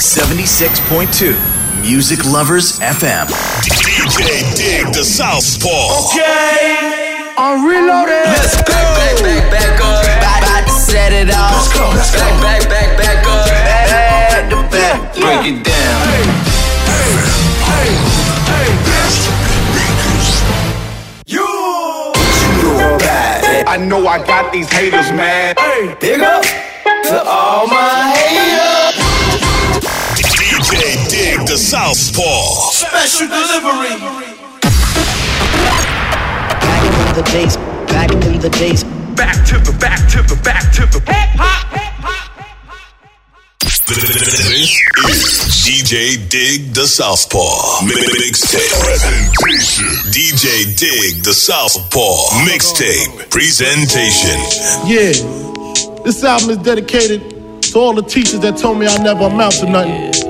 76.2 Music Lovers FM. DJ Dig the Southpaw. Okay, I'm reloaded. Let's go. Back, back, back, back up. About to set it off. Let's go, let's go. Back, back, back, back up. Back to back. Break it down. Hey, hey, You. I know I got these haters mad. Hey. Big up to all my haters. DJ the Southpaw. Special delivery. Back in the days, back in the days. Back to the back to the back to the hip hop. This is DJ Dig the Southpaw. Mixtape. Presentation. DJ Dig the Southpaw. Mixtape. Presentation. Yeah, this album is dedicated to all the teachers that told me I never amount to nothing.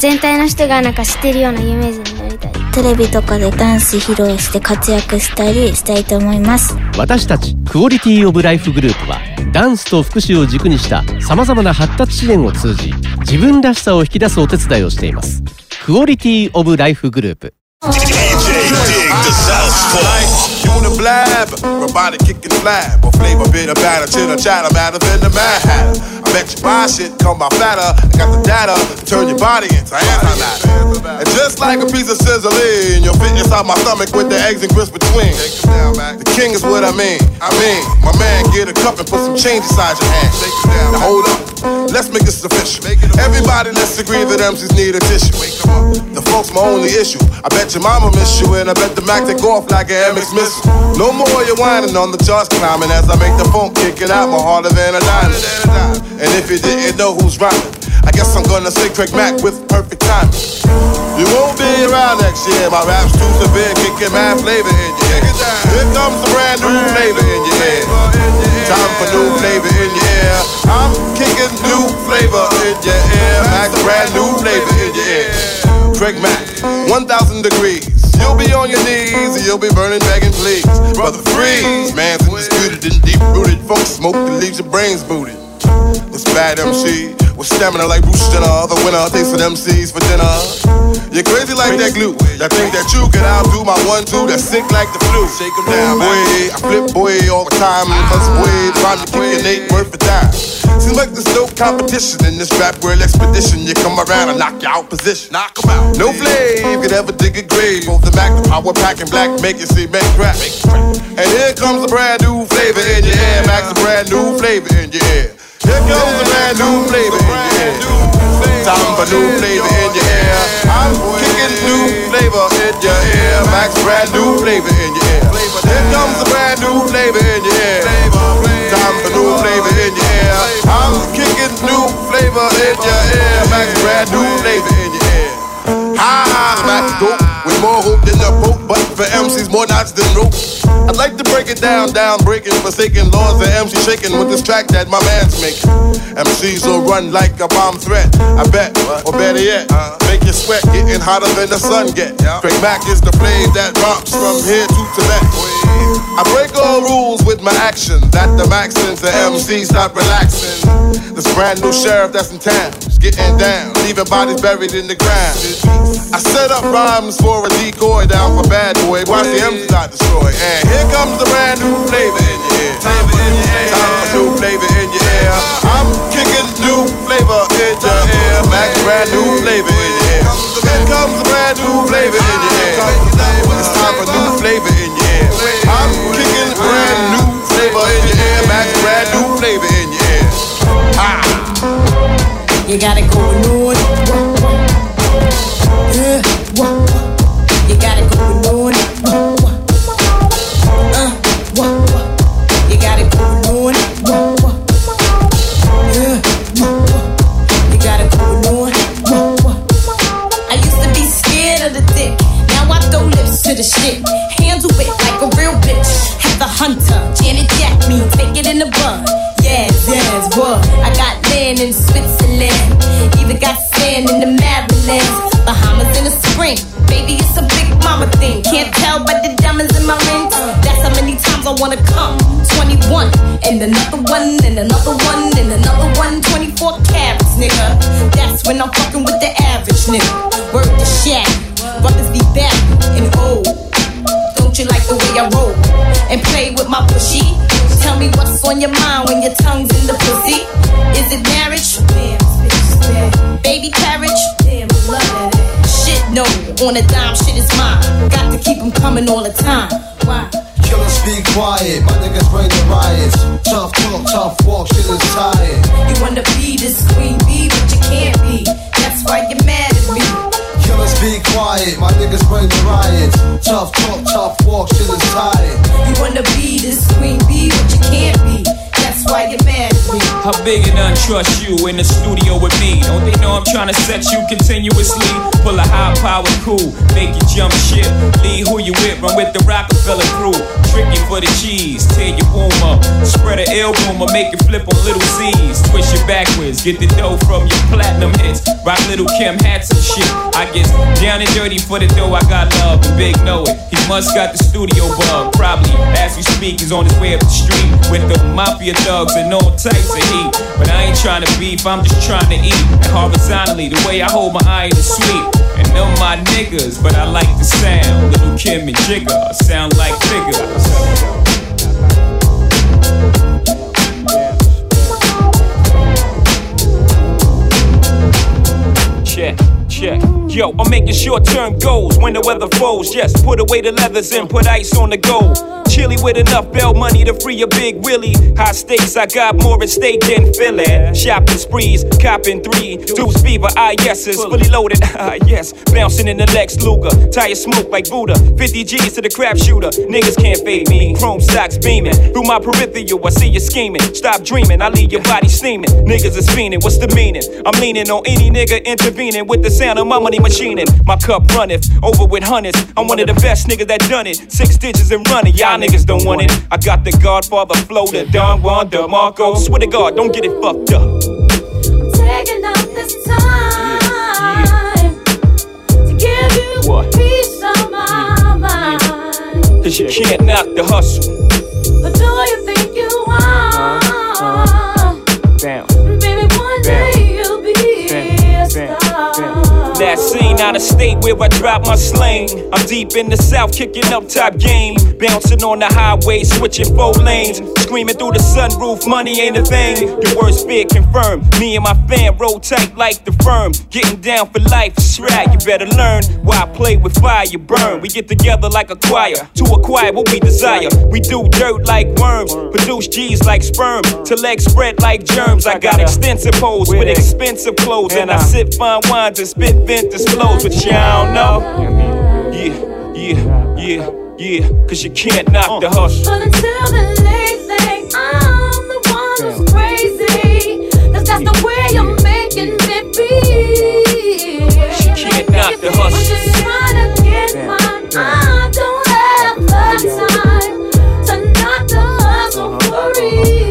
全体の人がなんか知ってるような有名人になりたい。テレビとかでダンス披露して活躍したりしたいと思います。私たちクオリティオブライフグループはダンスと福祉を軸にしたさまざまな発達支援を通じ自分らしさを引き出すお手伝いをしています。クオリティオブライフグループ。Dig the blab, robotic kicking flab, or flavor bit of batter, chitter chatter, matter than the mad hatter. I bet you buy shit, come by fatter. I got the data to turn your body into antimatter. And just like a piece of sizzling, you'll fit inside my stomach with the eggs and grits between. The king is what I mean. I mean, my man, get a cup and put some change inside your hand. Now hold up, let's make this official. Everybody, let's agree that MCs need a tissue. The folks, my only issue. I bet your mama miss you, and I bet the Mac take off like an MX missile. No more you whining on the charts climbing as I make the phone kicking out more harder than a diamond. And if you didn't know who's rhyming, I guess I'm gonna say Craig Mack with perfect timing. You won't be around next year. My rap's too severe, kicking mad flavor in your ear. Here comes a brand new flavor in your ear. Time for new flavor in your ear. I'm kicking new flavor in your ear. Mac, brand new flavor in your ear. Craig Mack, 1000 degrees. You'll be on your knees and you'll be burning, begging, please. Brother, freeze. Man's undisputed and deep rooted. Funk smoke that leaves your brains booted. This bad MC with stamina like Bruce Jenner. The winner takes for them MCs for dinner. You're crazy like that glue. That think that you can outdo my one two that's sick like the flu. Shake 'em down, boy. I flip boy all the time. Cause boy, trying to kick an eight worth of time. Seems like there's no competition in this rap world expedition. You come around and knock you out position. Knock 'em out. No flame could ever dig a grave. Both the Mac, the power pack, and black make it see make crack. And here comes a brand new flavor in your ear. Max, a brand new flavor in your ear. Here comes a brand new flavor in your ear. Time for new flavor in your ear. I'm kicking new flavor in your ear. Max, brand new flavor in your ear. Here comes a brand new flavor in your ear. Time for new flavor in your ear. I'm kicking new flavor in your ear. Max, brand new flavor in your ear. Ah, Max dope with more hope than a pope, but for MCs more knots than rope. I'd like to break it down, down, breaking, forsaken laws and MC shaking with this track that my man's making. MCs will run like a bomb threat, I bet, or better yet, make you sweat, getting hotter than the sun get. Craig Mack is the flame that romps from here to Tibet. I break all rules with my action, that the Maxins and MCs stop relaxing. This brand new sheriff that's in town is getting down, leaving bodies buried in the ground. I set up rhymes for a decoy down for bad boy, watch the MCs not destroy. And here comes the brand new flavor in your ear. Time for new flavor in your ear. I'm kicking new flavor in your ear. Max brand new flavor in your ear. Here comes the brand new flavor in your ear. It's time for new flavor I'm kicking brand new flavor in your ear. Max brand new flavor in your ear. Ah. You got it going on. Yeah. You got it going on. Uh, you got it going on. Yeah. You got it going on. I used to be scared of the dick. Now I throw lips to the shit. It in the bun. Yes, yes, what? I got land in Switzerland. Even got sand in the Maryland. Bahamas in the spring. Baby, it's a big mama thing. Can't tell by the diamonds in my rings. That's how many times I wanna come. 21, and another one, and another one, and another one. 24 carats, nigga. That's when I'm fucking with the average nigga. Word to shack. Brothers be back and old. Don't you like the way I roll? And play with my pushy. Me what's on your mind when your tongue's in the pussy. Is it marriage? Baby carriage? Shit, no. On a dime, shit is mine. Got to keep them coming all the time. Why? Killers be quiet, my niggas bring the riots. Tough talk, tough walk, shit is tired. You wanna be this queen bee, but you can't be. That's why you're mad me. Be quiet, my niggas bring the riots. Tough talk, tough walk, shit is tired. You wanna be this queen bee, but you can't be. That's why you're mad at me. How big and untrust you in the studio with me? Don't they know I'm trying to set you continuously? Pull a high power cool, make you jump ship. Lead who you with, run with the Roc-A-Fella crew. Trick Tricky for the cheese. Tear your womb up, spread a ill rumor, make it flip on little Z's. Twist it backwards, get the dough from your platinum hits. Rock Lil' Kim hats and shit. I get down and dirty for the dough. I got love, and Big know it. He must got the studio bug. Probably as we speak, he's on his way up the street with the mafia thugs and all types of heat. But I ain't trying to beef, I'm just trying to eat. And horizontally, the way I hold my iron is sweet. And them my niggas, but I like the sound. Lil' Kim and Jigga sound like figures. check, check. Yo, I'm making short term goals when the weather falls. Yes, put away the leathers and put ice on the gold. Chilly with enough bell money to free a big Willie. High stakes, I got more at stake than Philly. Shopping sprees, copping three. Deuce fever, yeses, fully loaded, ah yes. Bouncing in the Lex Luger, tire smoke like Buddha. 50 G's to the crap shooter. Niggas can't fade me. Chrome stocks beaming. Through my peripheral, I see you scheming. Stop dreaming, I leave your body steaming. Niggas is fiending, what's the meaning? I'm leaning on any nigga intervening with the sound of my money machining. My cup runneth over with hundreds. I'm one of the best niggas that done it. Six digits and running, y'all niggas don't want it. I got the Godfather flow, the Don Juan DeMarco. Swear to God, don't get it fucked up. Taking up this time to give you What? peace of my mind. Cause you can't knock the hustle. Out of state where I drop my sling. I'm deep in the south, kicking up top game. Bouncing on the highway, switching four lanes. Screaming through the sunroof, money ain't a thing. Your worst fear confirmed. Me and my fam roll tight like the firm. Getting down for life, it's right. You better learn why I play with fire, you burn. We get together like a choir to acquire what we desire. We do dirt like worms, produce G's like sperm. To legs spread like germs. I got extensive hoes with expensive clothes. And I sip fine wines and spit vintage flows, but y'all don't know. Yeah, yeah, yeah, yeah. Cause you can't knock the hustle. But until the late thing, I'm the one who's crazy. Cause that's the way you're making me feel. She can't knock the I'm hustle. just trying to get mine. I don't have the time to knock the hustle uh-huh. for real.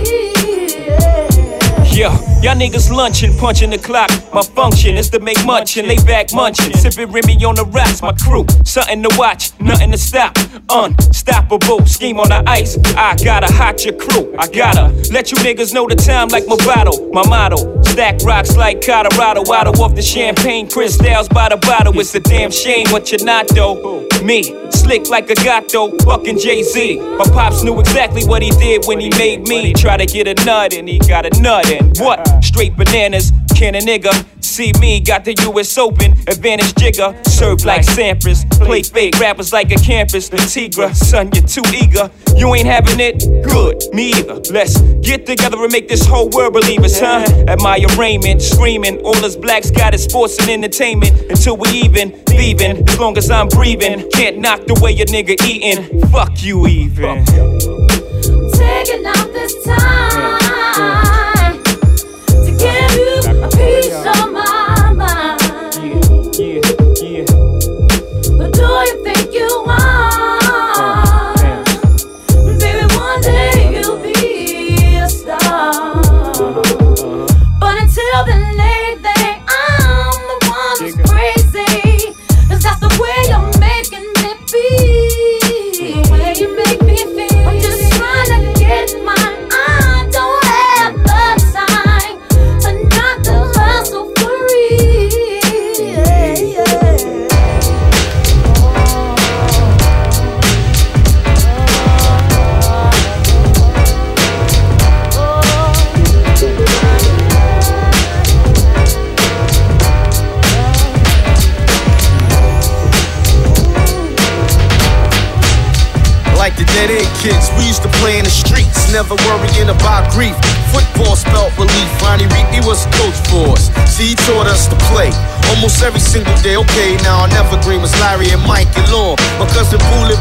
Yeah, y'all niggas lunching, punching the clock. My function is to make munchin', lay back munchin', sipping Remy on the rocks. My crew, something to watch, nothing to stop. Unstoppable, scheme on the ice. I gotta hot your crew. I gotta let you niggas know the time like my bottle. My motto, stack rocks like Colorado. Out off the champagne, crystals by the bottle. It's a damn shame what you're not though. Me, slick like a gato, fucking Jay Z. My pops knew exactly what he did when he made me. Try to get a nut and he got a nut and what? Straight bananas, can a nigga see me? Got the US Open, advantage Jigga. Serve like Sampras, play fake rappers like a campus. The Tigra, son, you're too eager. You ain't having it? Good, me either. Let's get together and make this whole world believe us, huh? my arraignment, screaming. All us blacks got is sports and entertainment until we even, thieving. As long as I'm breathing, can't knock the way a nigga eating. Fuck you, even. Taking out this time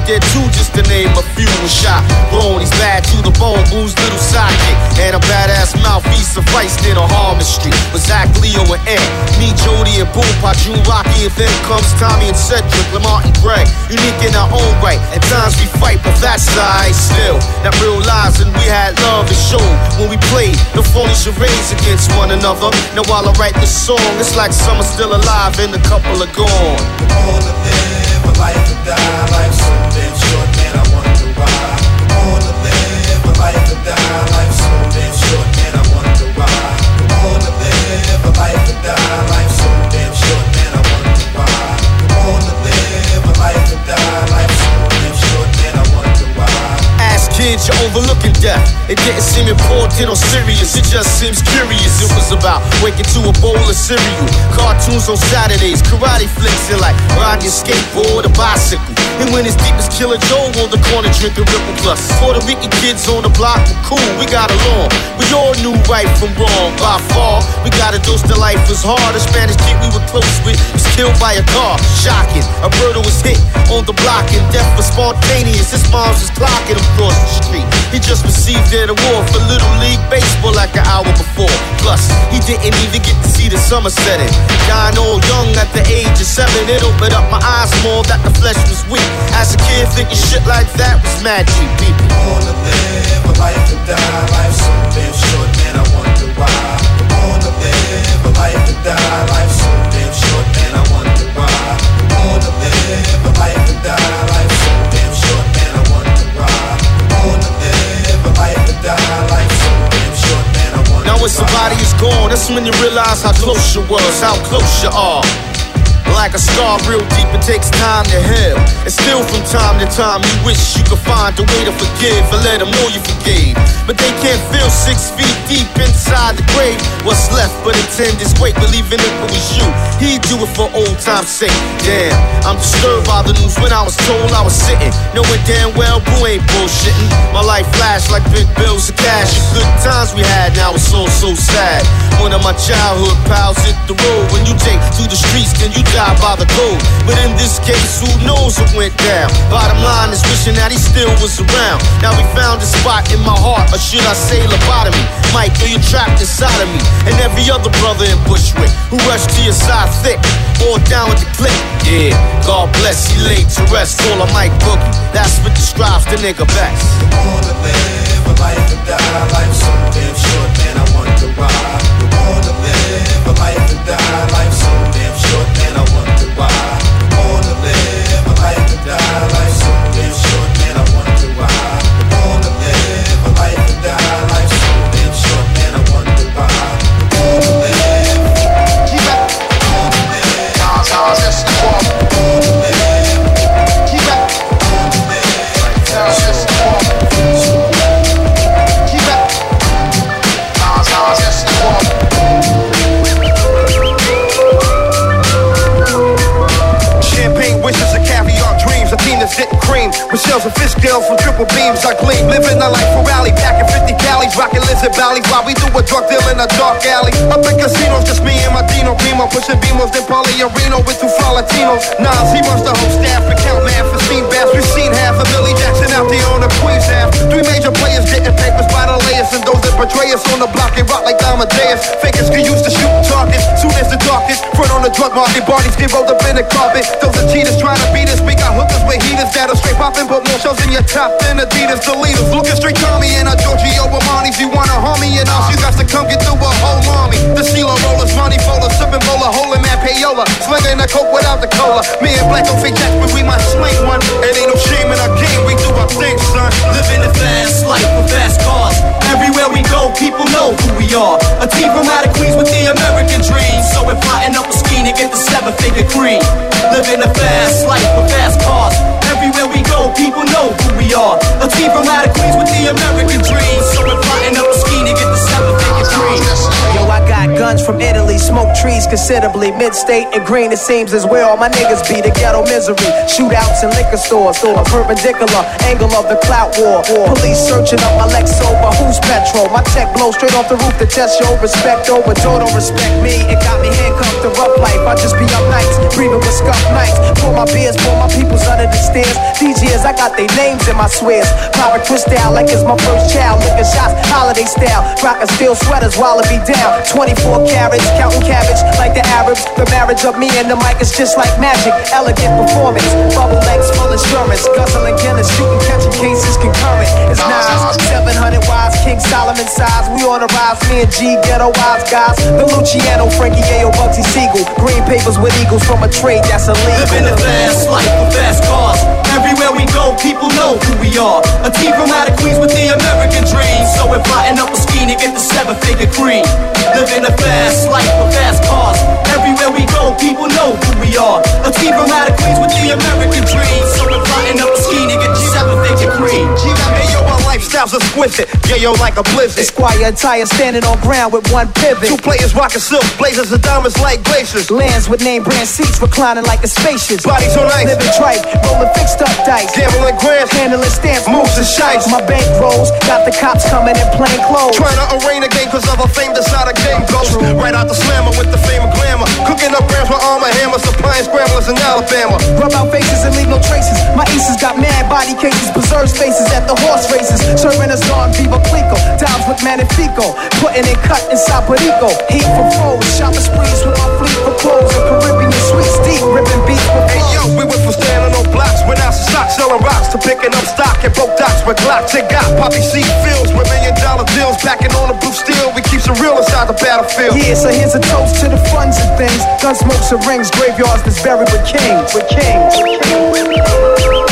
Boo too, just to name a few. Shot, blown, he's bad to the bone. Boo's little sidekick and a badass mouth. He sufficed in Harman Street. With Zach, Leo, and Ed. Me, Jody, and Boom, June, Rocky, and then comes Tommy and Cedric, Lamar and Greg. Unique in our own right. At times we fight, but that's alright. still. Not realizing we had love to show when we played the phony charades against one another. Now while I write this song, it's like are still alive and a couple are gone. To life to so damn short, man. I wonder why. Born to live a life to die, life's so damn short, man. I why. Born to live a life to die, life's so damn short, kids, you're overlooking death. It didn't seem important or serious, it just seems curious. It was about waking to a bowl of cereal, cartoons on Saturdays, karate flicks, and like riding your skateboard or bicycle. And when it's deep as Killer Joe on the corner drinking Ripple Plus. Puerto Rican kids on the block were cool, we got along. We all knew right from wrong by far. We got a dose that life was hard. A Spanish kid we were close with was killed by a car. Shocking. A birdo was hit on the block and death was spontaneous. His moms was clocking him across street. He just received an award for Little League Baseball like an hour before. Plus, he didn't even get to see the summer setting. Dying old young at the age of seven, it opened up my eyes more that the flesh was weak. As a kid, thinking shit like that was magic, people. To live a life to die, life's so damn short, man. I wonder why. To live a life to die, life's so when somebody is gone, that's when you realize how close you was, how close you are. Like a star real deep, it takes time to heal. And still from time to time, you wish you could find a way to forgive and let them know you forgave. But they can't feel six feet deep inside the grave. What's left but a tenderness weight, believing if it was you, he'd do it for old time's sake. Damn, I'm disturbed by the news when I was told I was sitting, knowing damn well boo ain't bullshitting. My life flashed like big bills of cash. The good times we had, now it's all so sad. One of my childhood pals hit the road. When you take to the streets, then you die by the code. But in this case, who knows what went down? Bottom line is wishing that he still was around. Now we found a spot in my heart, or should I say lobotomy? Mike, are you trapped inside of me, and every other brother in Bushwick who rushed to your side thick, all down with the click. Yeah, God bless, he laid to rest. Call him Mike Boogie, that's what describes the nigga best. Born to live a life to die, life's so damn short, man. I wonder why. Born to live a life to die, life's so Michelle's and fish scales from triple beams. I gleam. Living a life for rally. Packing 50 galleys. Rocking lizard valleys while we do a drug deal in a dark alley. Up in casinos, just me and my Dino Primo. Pushing Beamos, then Paulie Reno with two Florentinos. Nas, he runs the whole staff. Account man for scene bass. We've seen half a Billy Jackson out there on the Queens half. Three major players getting papers by the layers. And those that betray us on the block and rock like Amadeus. Fakers can use to shoot targets. Soon as the darkest. Front on the drug market. Bodies get rolled up in the carpet. Those are cheaters trying to beat us. We got hookers with heaters that'll straight pop and put more shells in your top than Adidas. Leaders looking straight Tommy and a Giorgio Armani's. You wanna harm me and all you got to come get through a whole army. The CeeLo rollers, money folders, sipping bowler, holding man payola. Slinging the coke without the cola. Me and Black don't fake but we might sling one. It ain't no shame in our game. We do our thing, son. Living a fast life with fast cars. Everywhere we go, people know who we are. A team from out of Queens with the American dream. So we're plotting up a scheme to get the seven figure cream. Living a fast life with fast cars. Everywhere we go, people know who we are. A team from out of Queens with the American dream. So we're plotting up a scheme to get the seven Yo, I got guns from Italy, smoke trees considerably. Mid-state and green, it seems is where all my niggas be. The ghetto misery, shootouts in liquor stores. A perpendicular angle of the clout war. Police searching up my Lex over who's petrol. My tech blow straight off the roof to test your respect over. Joe don't respect me, it got me handcuffed to rough life. I just be up nights, breathing with scuff nights. Pour my beers, pour my peoples under the stairs. DJs, I got their names in my swears. Power twist out like it's my first child. Licking shots, holiday style. Rockin' steel sweaters while it be down. 24 carats, counting cabbage like the Arabs. The marriage of me and the mic is just like magic. Elegant performance, bubble legs, full insurance. Guzzling Guinness, shooting, catching cases concurrent. It's Nas, 700 wise, King Solomon size. We on the rise, me and G, ghetto wise guys. The Luciano, Frankie Yale, Bugsy Siegel. Green papers with eagles from a trade that's illegal. Living the fast life with fast cars. Everywhere we go, people know who we are. A team from out of Queens with the American dream. So we're plotting up a scheme to get the seven figure cream. Living a fast life with fast cars. Everywhere we go, people know who we are. A team from out of Queens with the American dream. So we're plotting up a scheme to get the seven figure cream. Hey yo, my lifestyle's exquisite. Yeah, yo, like a blizzard. Esquire attire standing on ground with one pivot. Two players rocking silk, blazers and diamonds like glaciers. Lands with name brand seats reclining like a spacious. Bodies on ice. Living tripe, rolling fixed up dice. Gambling grams, handling stamps, moves and shites. My bank rolls, got the cops coming in plain clothes. Trying to arraign a game cause of a fame that's not a game ghost. Right out the slammer with the fame of glamour. Cooking up grams with armor hammer, supplying scramblers in Alabama. Rub out faces and leave no traces. My aces got mad body cases, preserves faces at the horse races. Serving us on Veuve Clicquot. Dimes with Manifico. Putting it cut inside Perico. Heat for foes. Shopping sprees with our fleet for clothes. And Caribbean sweets deep. Ripping beats with Hey yo, we went from standing on blocks. Went out to stock selling rocks to picking up stock at broke docks with Glocks. It got poppy seed fields with million dollar deals. Packing on the blue steel. We keep some real inside the battlefield. Yeah, so here's a toast to the funds and things. Gun smokes and rings, graveyards that's buried with kings. With kings. Living a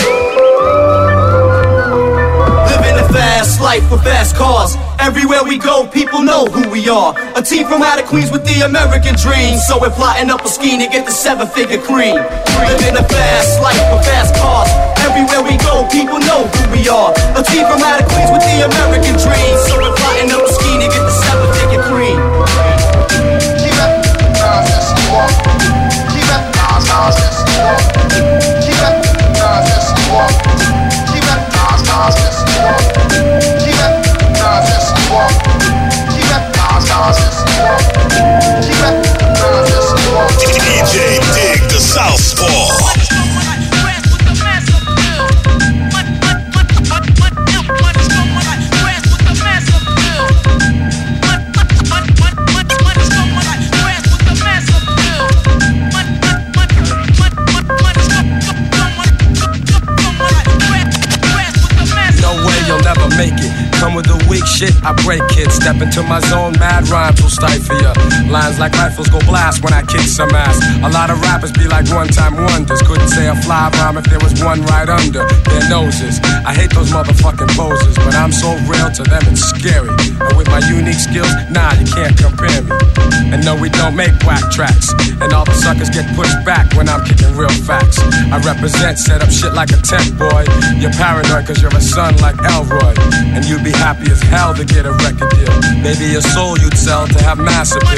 fast life with fast cars. Everywhere we go, people know who we are. A team from out of Queens with the American dream. So we're plotting up a scheme to get the seven figure cream. Living a fast life with fast cars. Everywhere we go, people know who we are. A team from out of Queens with the American dream. So we're plotting up a scheme to get the seven figure cream. You'll never make it. Come with the weak shit, I break it. Step into my zone, mad rhymes will stifle ya. Lines like rifles go blast when I kick some ass. A lot of rappers be like one time wonders. Couldn't say a fly rhyme if there was one right under their noses. I hate those motherfucking poses, but I'm so real to them it's scary. And with my unique skills, nah, you can't compare me. And no, we don't make whack tracks. And all the suckers get pushed back when I'm kicking real facts. I represent, set up shit like a tent boy. You're paranoid cause you're a son like Elroy. And you'd be happy as hell to get a record deal. Maybe a soul you'd sell to have mass appeal.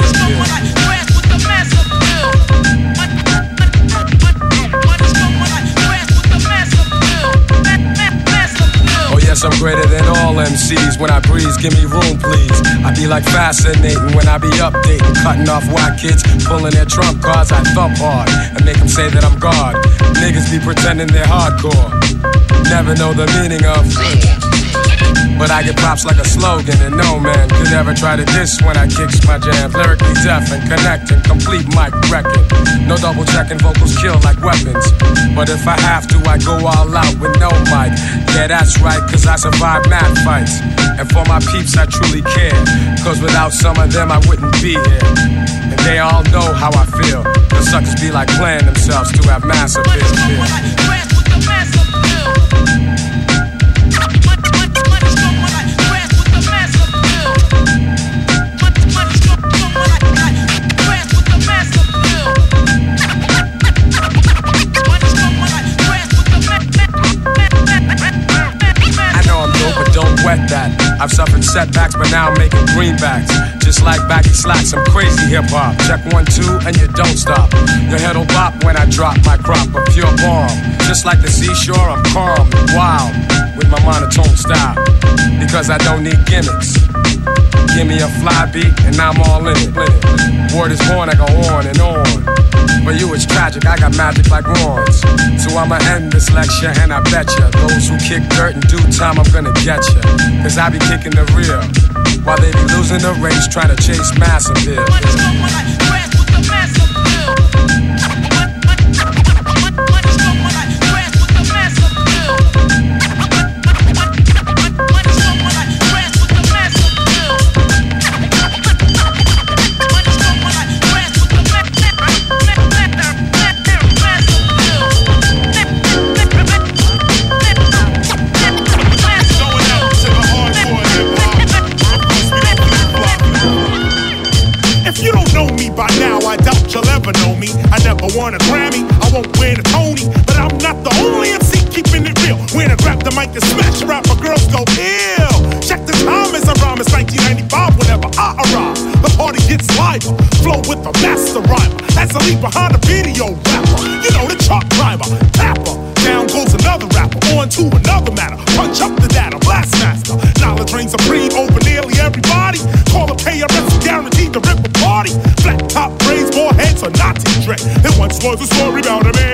Oh yes, I'm greater than all MCs. When I breeze, give me room, please. I be like fascinating when I be updating, cutting off white kids, pulling their trump cards. I thump hard and make them say that I'm God. Niggas be pretending they're hardcore. Never know the meaning of. But I get props like a slogan, and no man could ever try to diss when I kicks my jam. Lyrically deaf and connecting, complete mic wrecking. No double checking, vocals kill like weapons. But if I have to, I go all out with no mic. Yeah, that's right, cause I survive mad fights. And for my peeps, I truly care. Cause without some of them, I wouldn't be here. And they all know how I feel. The suckers be like playing themselves to have massive appeal. I've suffered setbacks, but now I'm making greenbacks. Just like baggy slacks, I'm crazy hip hop. Check one, two, and you don't stop. Your head'll bop when I drop my crop of pure bomb. Just like the seashore, I'm calm and wild with my monotone style. Because I don't need gimmicks. Give me a fly beat, and I'm all in it. Word is born, I go on and on. For you it's tragic, I got magic like wands. So I'ma end this lecture and I bet ya Those who kick dirt in due time, I'm gonna get ya Cause I be kicking the real While they be losing the race trying to chase mass appeal By now, I doubt you'll ever know me. I never won a Grammy, I won't win a Tony, but I'm not the only MC keeping it real. When I grab the mic and smash rap, my girls go ill. Check the time as I rhyme, it's 1995 whenever I arrive. The party gets lighter, flow with the master rhyme As I leave behind a video rapper, you know the chalk driver. was a story about a man.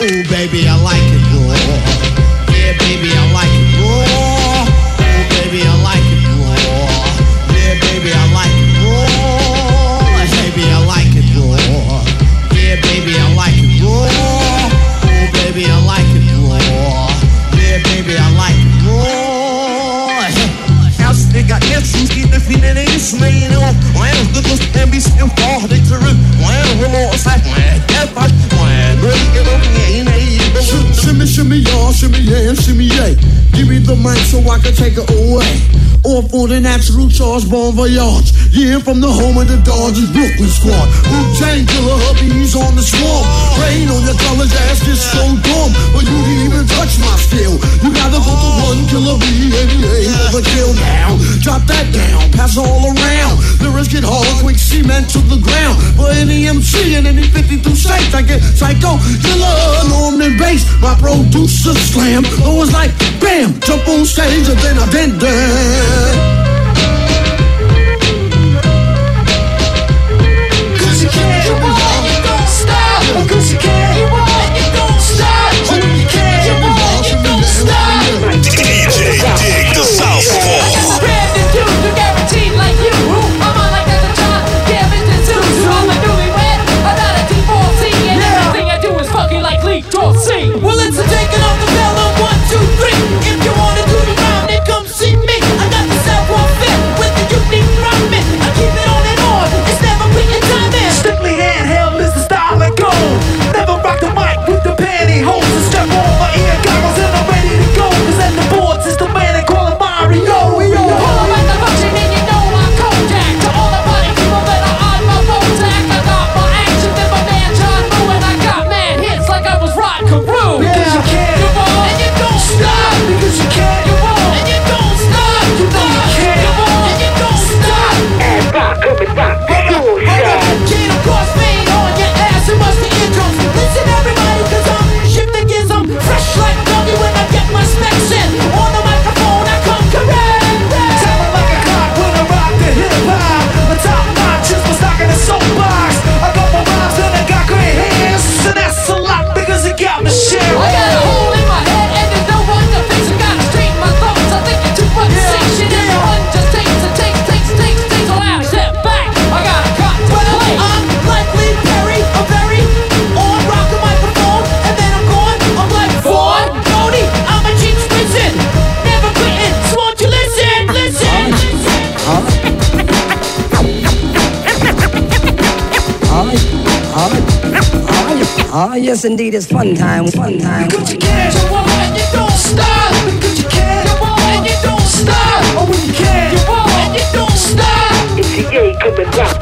Ooh, baby, I like it raw. Yeah, baby, I like it raw. Ooh, baby, I like it raw. Yeah, baby, I like it raw. Baby, I like it raw. Yeah, baby, I like it raw. Ooh, baby, I like it raw. Yeah, baby, I like it raw. Älsklingar, älskling, inte finner det i snön Och älskar en viss en far, det tror du Och en håller och säger, nej, det är fast Och en ryggen och Shimmy, shimmy, y'all, shimmy, yeah, and shimmy, yeah. Give me the mic so I can take it away. Off on a natural charge, bon voyage. Yeah, from the home of the Dodgers, Brooklyn squad. Wu-Tang killer hubbies on the swarm. Rain on your college ass gets so dumb. But you didn't even touch my skill. You gotta vote for one killer B, NBA for the kill now. Drop that down, pass all around. Lyrics get hard, quick cement to the ground. For any MC in any 52 states, I get psycho, killer, Norman Bates. My producer slam. It was like, bam, jump on stage and then I did that. Cause yes, indeed, it's fun time, fun time. Cause you can't, you won't, and you don't stop. Because you can't, you won't, and you don't stop. Oh, when you can't, you won't, and you don't stop. It's the A coming rock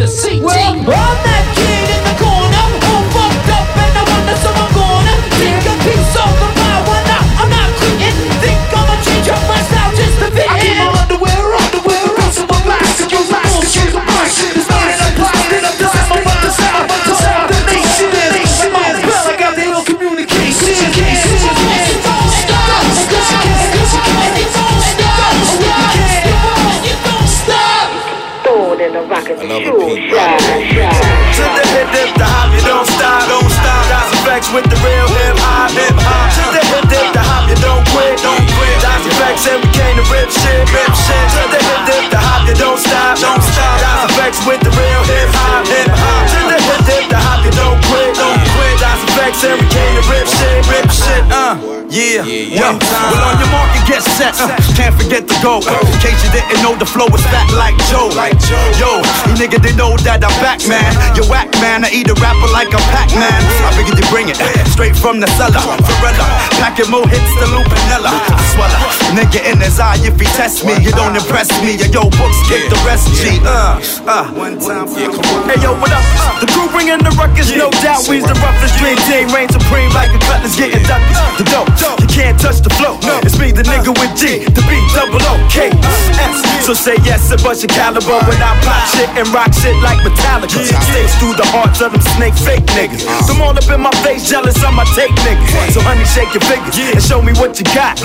the CT. Well, with the real hip hop, hip hop. To the hip hip, the hop, you don't quit, don't quit. Das EFX and we came to rip shit, rip shit. To the hip hip, the hop, you don't stop, don't stop. Das EFX with the real hip hop, hip hop. To the hip hip, the hop, you don't quit, don't quit. Das EFX and we came to rip shit, rip shit. Uh, yeah, yeah. Well, on your market, get set. Uh, can't forget to go. Uh, in case you didn't know, the flow is fat like Joe. Yo, you nigga, they know that I'm back, man. You whack, man. I eat a rapper like a Pac Man. I figured you bring it straight from the cellar. Varela, packing more hits than Lou Piniella. Swallow. Nigga in his eye, if he test me, you don't impress me. Yo, yo, books get the rest, G. Uh, uh. one time Hey, yo, what up? The crew bringing the ruckus, no doubt. We's the roughest dream team, reign supreme like a cutlass getting ducked. The dope, you can't touch the flow. No, It's me, the nigga with G, the B, double O, K, S. So say yes and bust your caliber when I pop shit and rock shit like Metallica. Stakes through the hearts of them snake fake niggas. Them all up in my face, jealous of my take niggas. So honey, shake your fingers and show me what you got.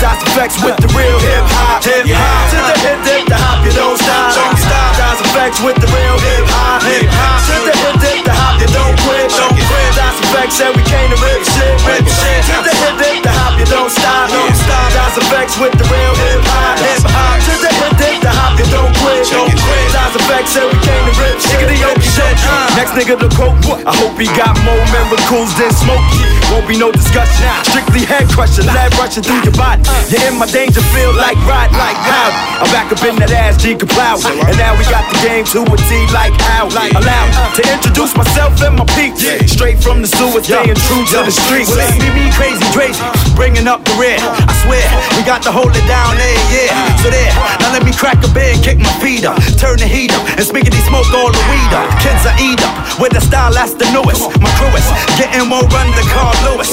Das EFX with the real hip hop, hip hop. To the hip hip, the hop, you don't stop. Don't stop. Das EFX with the real hip hop, hip hop. To the hip hip, the hop, you don't quit, don't quit. Das EFX and we came to rip shit, rip shit. To the hip hip, the hop, you don't stop, don't stop. Das EFX with the real hip hop, hip hop. To the hip hip, the hop, you don't quit, don't quit. Das EFX and we came to rip shit, rip shit. Next nigga to quote, I hope he got more miracles than Smokey. Won't be no discussion, strictly head crushing, lead rushing through your body. You're in my danger field like ride, like how. I'm back up in that ass, G Kaplow. And now we got the game to a T like how. Allowed to introduce myself and my peak. Straight from the sewer, staying true to the streets. See me crazy, crazy, bringing up the rear. I swear, we got to hold it down there, yeah. So there, now let me crack a bed, kick my feet up, turn the heat up, and spiggity smoke all the weed up. Kids are eat up, with the style that's the newest. My crew is getting more run than Carl Lewis.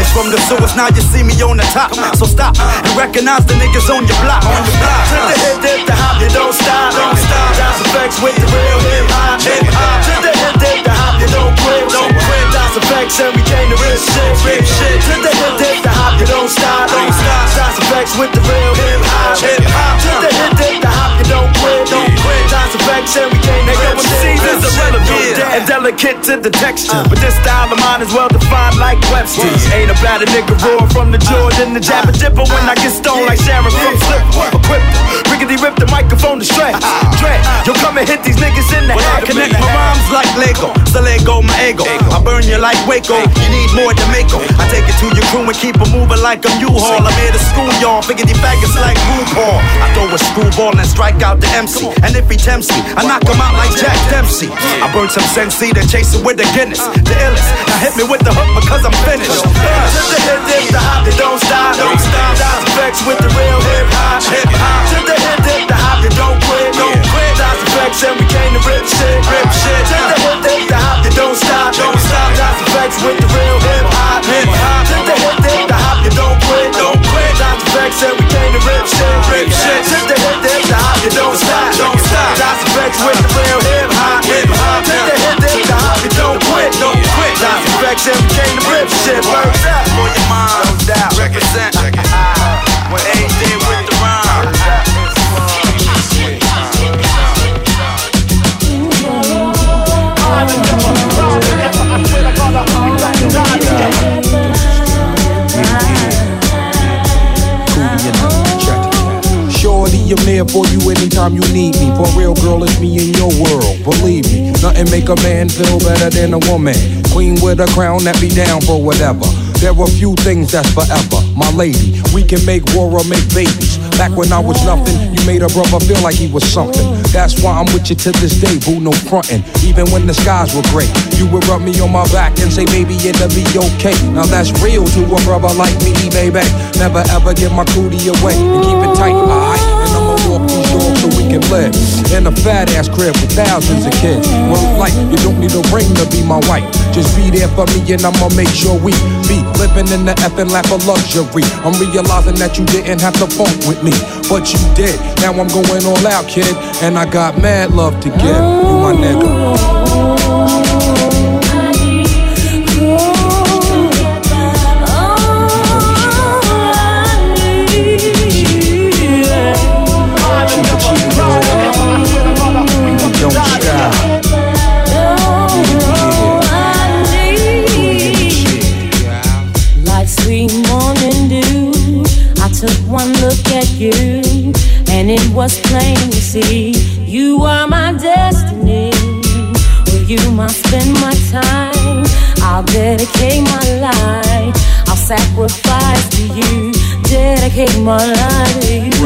It's from the sewers, now you see me on the top. So stop and recognize the niggas on your block. On your block. To the hip, dip, the hop, you don't stop. Don't stop. Das EFX with the real hip hop, hip hop. To the hip, dip, the hop, you don't quit, don't quit. Das EFX and we came to rip shit, rip shit. To the hip, dip, the hop, you don't stop, don't stop. Das EFX with the real hip hop, hip hop. To the hip, dip, the hop, you don't quit, don't quit. Das EFX and we to rip shit, rip shit. And delicate to the texture, uh. but this style of mine is well defined like Webster's. Ain't about a nigga roar from the uh. Jordan, the jabber uh. dipper when I get stoned like Sharon from Slip. Equipped, rickety rip the microphone to stretch. Dread, yo come and hit these niggas in the head. Connect my rhymes like Lego, so let go my ego. I burn you like Waco, you need more than Mako. I take it to your crew and keep it moving like a U-Haul. I'm here to school y'all, figure these faggots like RuPaul. I throw a screwball and strike out the MC. And if he tempts me, I knock him out like Jack Dempsey. I burn some Sensi, then chase it with the Guinness. The illest, now hit me with the hook because I'm finished. Uh, to the hip, dip, the hop, it don't stop. Don't stop. Effects with the real hip hop, hip hop. To the hip, dip, the hop, it don't quit. Effects and we came to rip shit, rip shit. To the hip, dip, the hop, it don't stop, don't stop. Das EFX with the real hip hop, hip hop. To the hip, dip, the hop, you don't quit, don't quit. Das EFX and we came to rip shit, rip shit. To the hip, dip, the hop, you don't stop, don't stop. Das EFX with the real hip hop, hip hop. To the hip, dip, the hop, you don't quit, don't quit. Das EFX and we came to rip shit, words up. For your mind, no doubt. Represent. When anything I'm there for you anytime you need me. For real, girl, it's me in your world. Believe me, nothing make a man feel better than a woman. Queen with a crown that be down for whatever. There are few things that's forever. My lady, we can make war or make babies. Back when I was nothing, you made a brother feel like he was something. That's why I'm with you to this day, boo, no frontin'. Even when the skies were gray, you would rub me on my back and say, baby, it'll be okay. Now that's real to a brother like me, baby. Never ever give my cootie away and keep it tight, alright? Dogs so we can live in a fat ass crib with thousands of kids. One life, you don't need a ring to be my wife. Just be there for me and I'ma make sure we be living in the effing lap of luxury. I'm realizing that you didn't have to funk with me, but you did. Now I'm going all out, kid, and I got mad love to give. You my nigga. Was plain to see you are my destiny. With you, I spend my time. I'll dedicate my life. I'll sacrifice to you.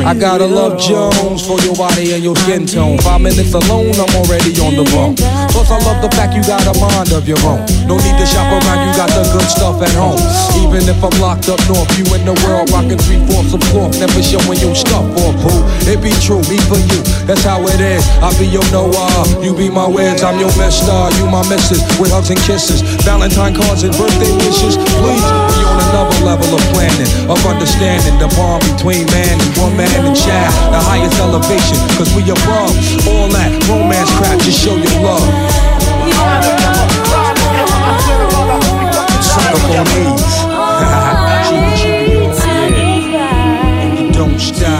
I gotta love Jones for your body and your skin tone. Five minutes alone, I'm already on the phone. Plus, I love the fact you got a mind of your own. No need to shop around, you got the good stuff at home. Even if I'm locked up north, you in the world rocking three fourths of cloth, never showing your stuff or boo. It be true, me for you, that's how it is. I be your Noah, you be my Wiz, I'm your Mister, you my Missus, with hugs and kisses, Valentine cards and birthday wishes. Please be on another level of planning, of understanding the bond between man and woman and child, the highest elevation, cause we above all that romance crap, just show your love. Suck up on these. Don't stop.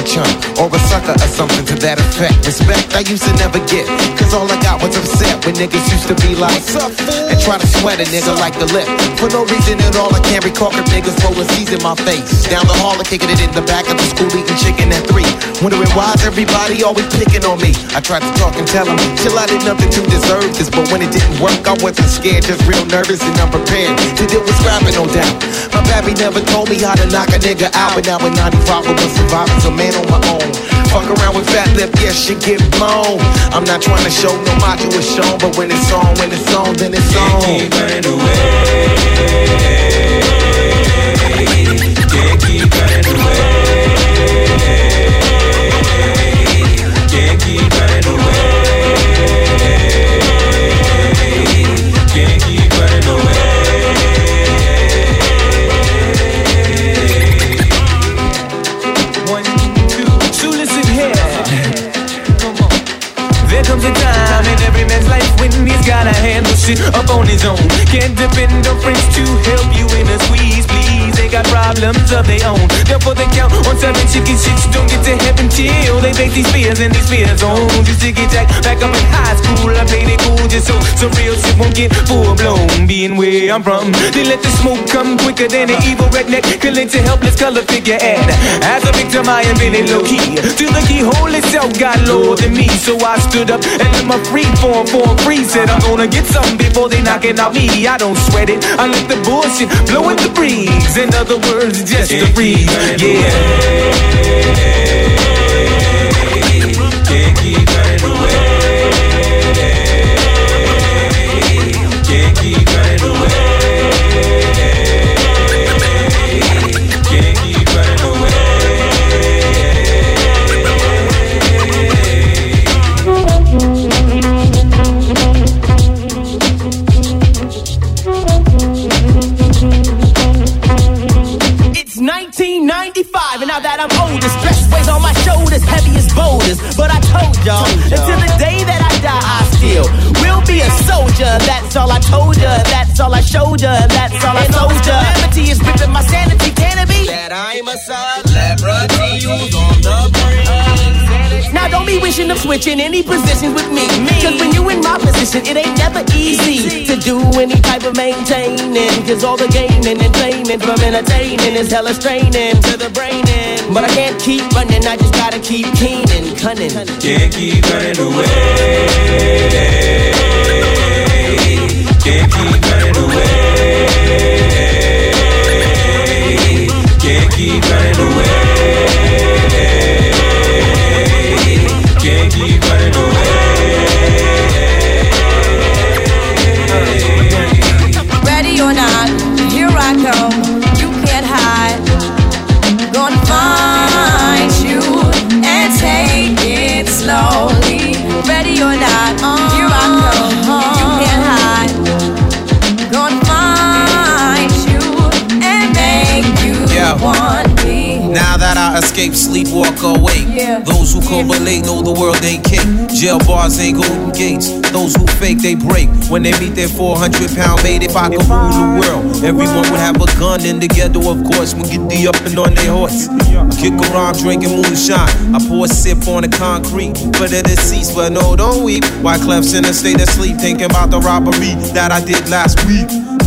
a. Or a sucker or something to that effect. Respect I used to never get. Cause all I got was upset when niggas used to be like, up. And try to sweat a nigga like the lip. For no reason at all, I can't recall if niggas roll a C's in my face. Down the hall, and kicking it in the back of the school, eating chicken at three. Wondering why's everybody always picking on me. I tried to talk and tell them, chill, I did nothing to deserve this. But when it didn't work, I wasn't scared, just real nervous and unprepared. To deal with scrapping, no doubt. My babby never told me how to knock a nigga out. But now in 95, I was surviving, so man on my own. Fuck around with fat lip, yeah, shit get blown. I'm not trying to show no module is shown, but when it's on, when it's on, then it's on. Keep running away. Can't keep running away. Comes a time in every man's life when he's gotta handle shit up on his own. Can't depend on friends to help you in a squeeze, got problems of their own. Therefore, they count on seven chicken shits. Don't get to heaven till they take these fears and these fears on. Just to get jacked back up in high school. I played it cool just so some real shit won't get full blown. Being where I'm from, they let the smoke come quicker than an evil redneck. Collect a helpless color figure. And as a victim, I am been low key. Till the keyhole itself got lower than me. So I stood up and let my free form form free. Said I'm gonna get something before they knocking out me. I don't sweat it. I let the bullshit blow in the breeze. In other words, just to read. Yeah. Heavy. But I told y'all, until the day that I die, I still will be a soldier. That's all I told ya, that's all I showed ya, that's all I told ya. Calamity is ripping my sanity, can it be? That I'm a celebrity who's on the don't be wishing of switching any positions with me. Cause when you in my position, it ain't never easy to do any type of maintaining. Cause all the gaining and claiming from entertaining is hella straining to the brain. But I can't keep running, I just gotta keep keen and cunning. Can't keep running away. Fake, they break. When they meet their 400 pound mate, if I could rule the world, everyone would have a gun in together, of course. When get the up and on their horse. Kick around drinking moonshine. I pour a sip on the concrete for the deceased, but no, don't weep. Why Clef's in a state of sleep, thinking about the robbery that I did last week.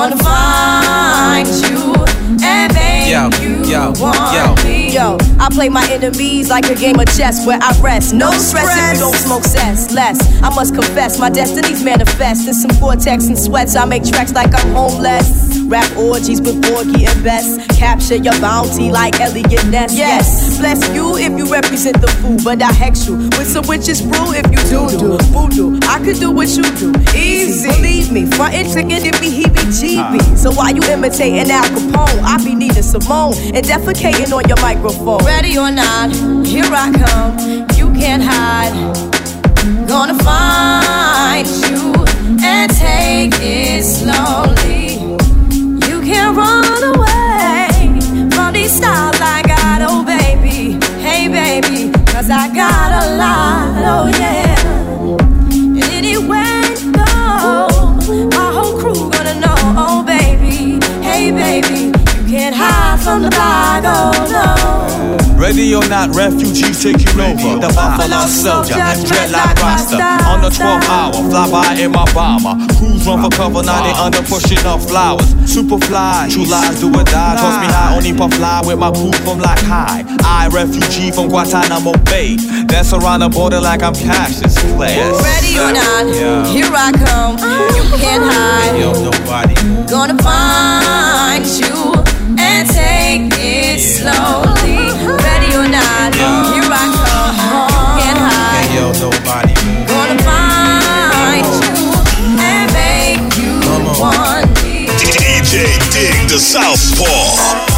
Gonna find you and make Yo, you yo, want yo. me. Yo, I play my enemies like a game of chess where I rest. No stress if you don't smoke cess. Less, I must confess, my destinies manifest. In some cortex and sweats, I make tracks like I'm homeless. Rap orgies with Porgy and Bess. Capture your bounty like Eliot Ness. Yes, bless you if you represent the food, but I hex you with some witches brew if you do do voodoo. I could do what you do, easy. Believe me, frontin' chicken it be heebie jeebie. So why you imitating Al Capone? I be Nina Simone and defecating on your microphone. Ready or not, here I come. You can't hide. Gonna find you and take it slowly. Ready or not, refugees taking over. The Buffalo Soldier, dreadlock roster. On the 12 hour, fly by in my bomber. Crews run for cover, now they under pushing up flowers. Super fly, true lies do or die. Toss me high, only puff fly with my crew from like high. I, refugee from Guantanamo Bay. Dance around the border like I'm Cassius Clay. Ready or not, Yeah. here I come. You can't hide. Yo, nobody. Gonna find you and take it slowly. Ready or not, here I come. Can't hide. Yo, nobody. Gonna find you and make you want me. DJ Dig the Southpaw.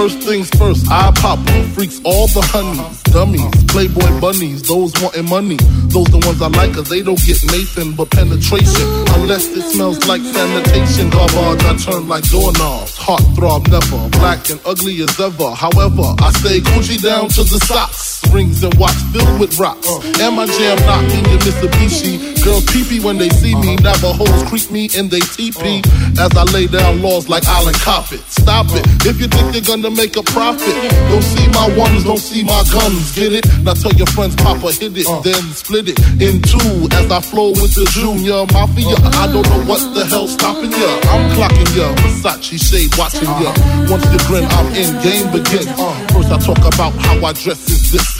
First things first, I pop freaks all the honeys, dummies, playboy bunnies, those wanting money. Those the ones I like, cause they don't get Nathan but penetration. Unless it smells like sanitation. Garbage, I turn like doorknobs. Heart throb never, black and ugly as ever. However, I stay Gucci down to the socks. Rings and watch filled with rocks. Uh. And my jam knocking your Mitsubishi. Girls peepee when they see me. Never hoes creep me in they teepee. Uh. As I lay down laws like Island Coppet. Stop it. Uh. If you think you're gonna make a profit, don't see my ones, don't see my guns. Get it? Now tell your friends, Papa hit it, then split it in two. As I flow with the Junior Mafia. I don't know what the hell's stopping ya. I'm clocking ya. Versace shade watching ya. Once you grin, I'm in. Game begins. First I talk about how I dress is this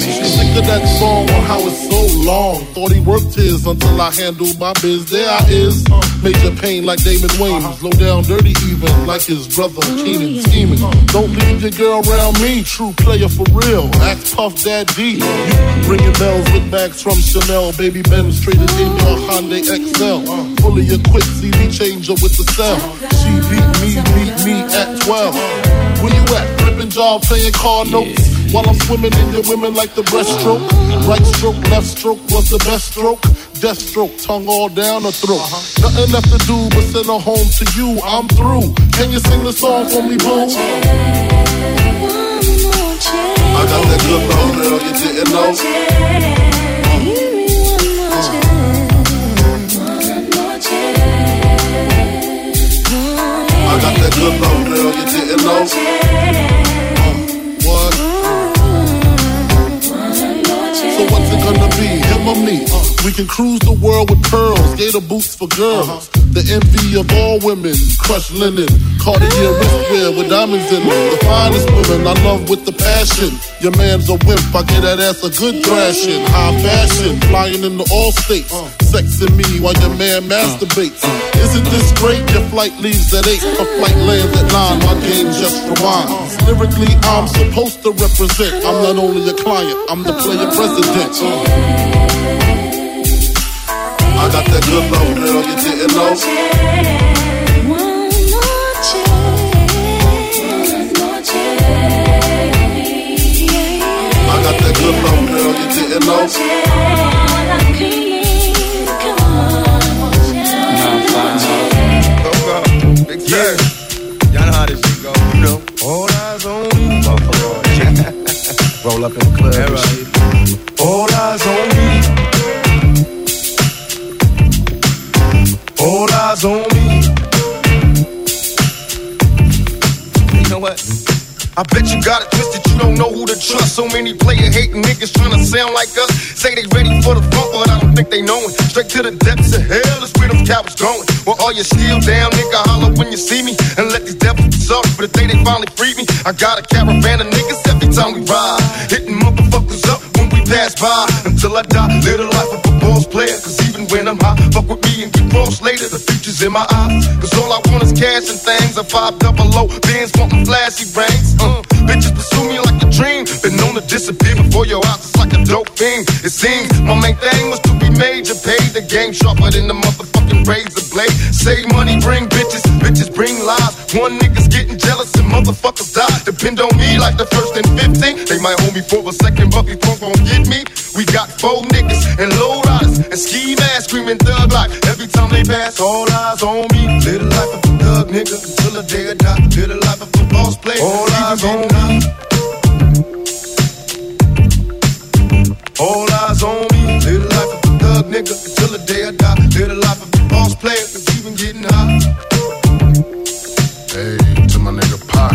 Sick of that song on how it's so long. Thought he worked his until I handled my biz. There I is. Major pain like Damon Wayans. Uh-huh. Low down dirty even like his brother Keenen scheming. Don't leave your girl around me. True player for real. Act Puff Dad D. You ringing bells with bags from Chanel. Baby Benz traded in your Hyundai XL. Fully equipped CD changer with the cell. She beat me, beat me at 12. Where you at? Flipping job, playing car notes. While I'm swimming in your women like the breaststroke. Mm-hmm. Right stroke, left stroke was the best stroke. Death stroke, tongue all down her throat. Uh-huh. Nothing left to do but send her home to you. I'm through. Can you sing the song for me, boo? I got that good love, girl, you didn't know. Uh. I got that good love, girl, you didn't. What? So what's it gonna be? Him or me? Uh, we can cruise the world with pearls, gator boots for girls. Uh-huh. The envy of all women, crushed linen, Cartier wristwear with diamonds in them. The finest women I love with the passion. Your man's a wimp, I get that ass a good thrashing. High fashion, flying into all states. Sexing me while your man masturbates. Isn't this great? Your flight leaves at 8, a flight lands at 9. My game just rewinds. Lyrically, I'm supposed to represent. I'm not only a client, I'm the player president. I got that good love, girl, you didn't know. I got that good love, girl, you didn't know. Like us. Say they ready for the front, but I don't think they know it. Straight to the depths of hell is where them cowards going. Well, all you still down, nigga, holler when you see me. And let these devils be sorry for the day they finally free me. I got a caravan of niggas every time we ride. Hitting motherfuckers up when we pass by. Until I die, live the life of a boss player. Cause even when I'm high, fuck with me and get crossed later. The future's in my eyes. Cause all I want is cash and things. A five double low, bands wanting flashy rings. Uh, bitches pursue me like a dream. Been known to disappear before your eyes. Dope thing. It seems my main thing was to be major. Pay the game sharper than the motherfucking razor blade. Save money, bring bitches. Bitches bring lies. One nigga's getting jealous and motherfuckers die. Depend on me like the first and 15. They might hold me for a second, but before gon' get me. We got four niggas and low riders and ski masks screaming thug life. Every time they pass, all eyes on me. Live the life of a thug nigga until the day I die. Live the life of a boss player. All eyes on me. All eyes on me. Live the life of a thug nigga until the day I die. Live the life of a boss player, cause even getting high. Hey, to my nigga Pac.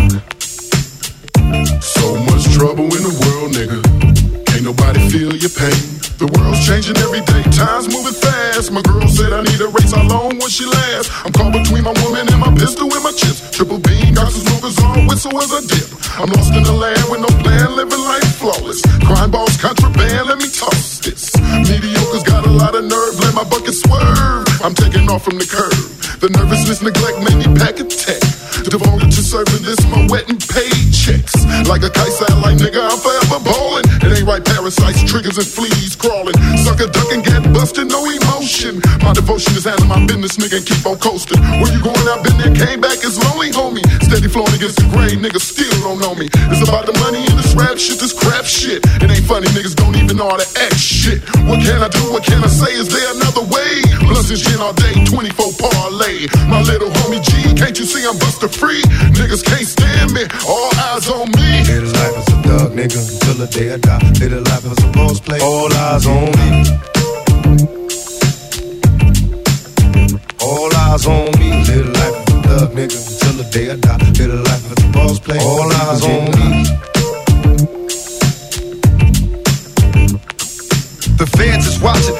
So much trouble in the world, nigga. Can't nobody feel your pain. The world's changing every day, time's moving fast. My girl said I need a race, how long will she last? I'm caught between my woman and my pistol and my chips. Triple beam, got some smokers on, whistle as a dip. I'm lost in the land with no plan, living life flawless. Crime balls, contraband, let me toss this. Mediocre's got a lot of nerve, let my bucket swerve. I'm taking off from the curb. The nervousness, neglect made me pack a tech. Devoted to serving this, my wet and paid checks. Like a kite satellite, nigga, I'm forever ballin'. It ain't right, parasites, triggers, and fleas crawling. Sucker duck and get busted, no emotion. My devotion is out handling my business, nigga, and keep on coasting. Where you going? I've been there, came back, it's lonely, homie. Steady flowing against the grain, niggas still don't know me. It's about the money and this rap shit, this crap shit. It ain't funny, niggas don't even know how to act shit. What can I do? What can I say? Is there another way? Blunts and gin all day, 24 parlay. My little homie G, can't you see I'm buster free? Niggas can't stand me, all eyes on me. Live the life as a thug nigga until the day I die. Live the life as a boss player. All eyes on me. All eyes on me. Live the life as a thug nigga until the day I die. Live the life as a boss play. All eyes on me. The feds is watching,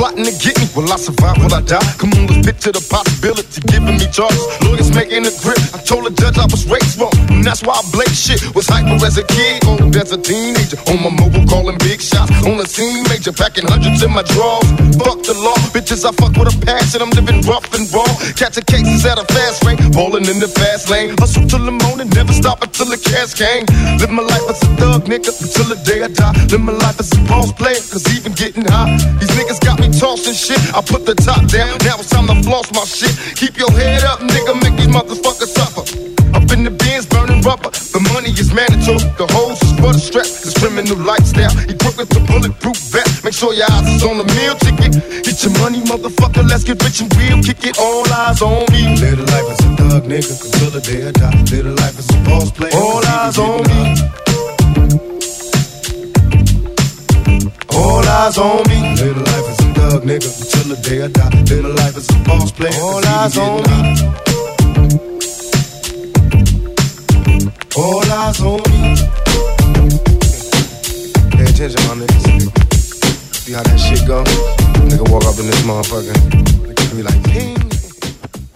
plotting to get me. Will I survive? Will I die? Come on, let's picture the possibility. Giving me charges, lawyers making a grip. I told the judge I was raised wrong, and that's why I blame shit. Was hyper as a kid, old as a teenager. On my mobile, calling big shots. On the scene, major, packing hundreds in my drawers. Fuck the law, bitches, I fuck with a passion. I'm living rough and raw. Catching cases at a fast rate, balling in the fast lane. Hustle till the morning, never stop until the cash came. Live my life as a thug, nigga, until the day I die. Live my life as a boss player, cause even getting high. These niggas got me tossing shit. I put the top down, now it's time to floss my shit. Keep your head up, nigga, make these motherfuckers suffer. Up in the bins, burning rubber. The money is mandatory. The hose is for the strap. This criminal lifestyle. Equipped with the bulletproof vest. Make sure your eyes is on the meal ticket. Get your money, motherfucker. Let's get rich and real. Kick it. All eyes on me. Live the life as a thug, nigga. Until the day I die. Live the life as a boss player. All eyes on me. All eyes on me. Live thug, nigga. Until the day I die. Live the life as a boss player. All eyes on me. All eyes on me. Pay attention, my niggas. See how that shit go? Nigga walk up in this motherfucker. Nigga be like, ping.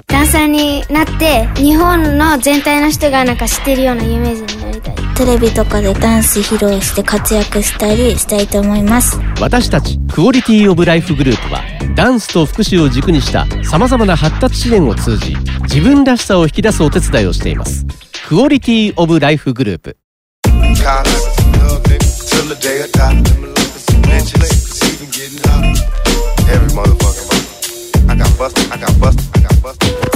ダンサーになって日本の全体の人がなんか知ってるような有名人になテレビとかでダンス披露して活躍したりしたいと思います。私たちクオリティーオブライフグループはダンスと福祉を軸にしたさまざまな発達支援を通じ自分らしさを引き出すお手伝いをしています。クオリティーオブライフグループ。Every motherfucker,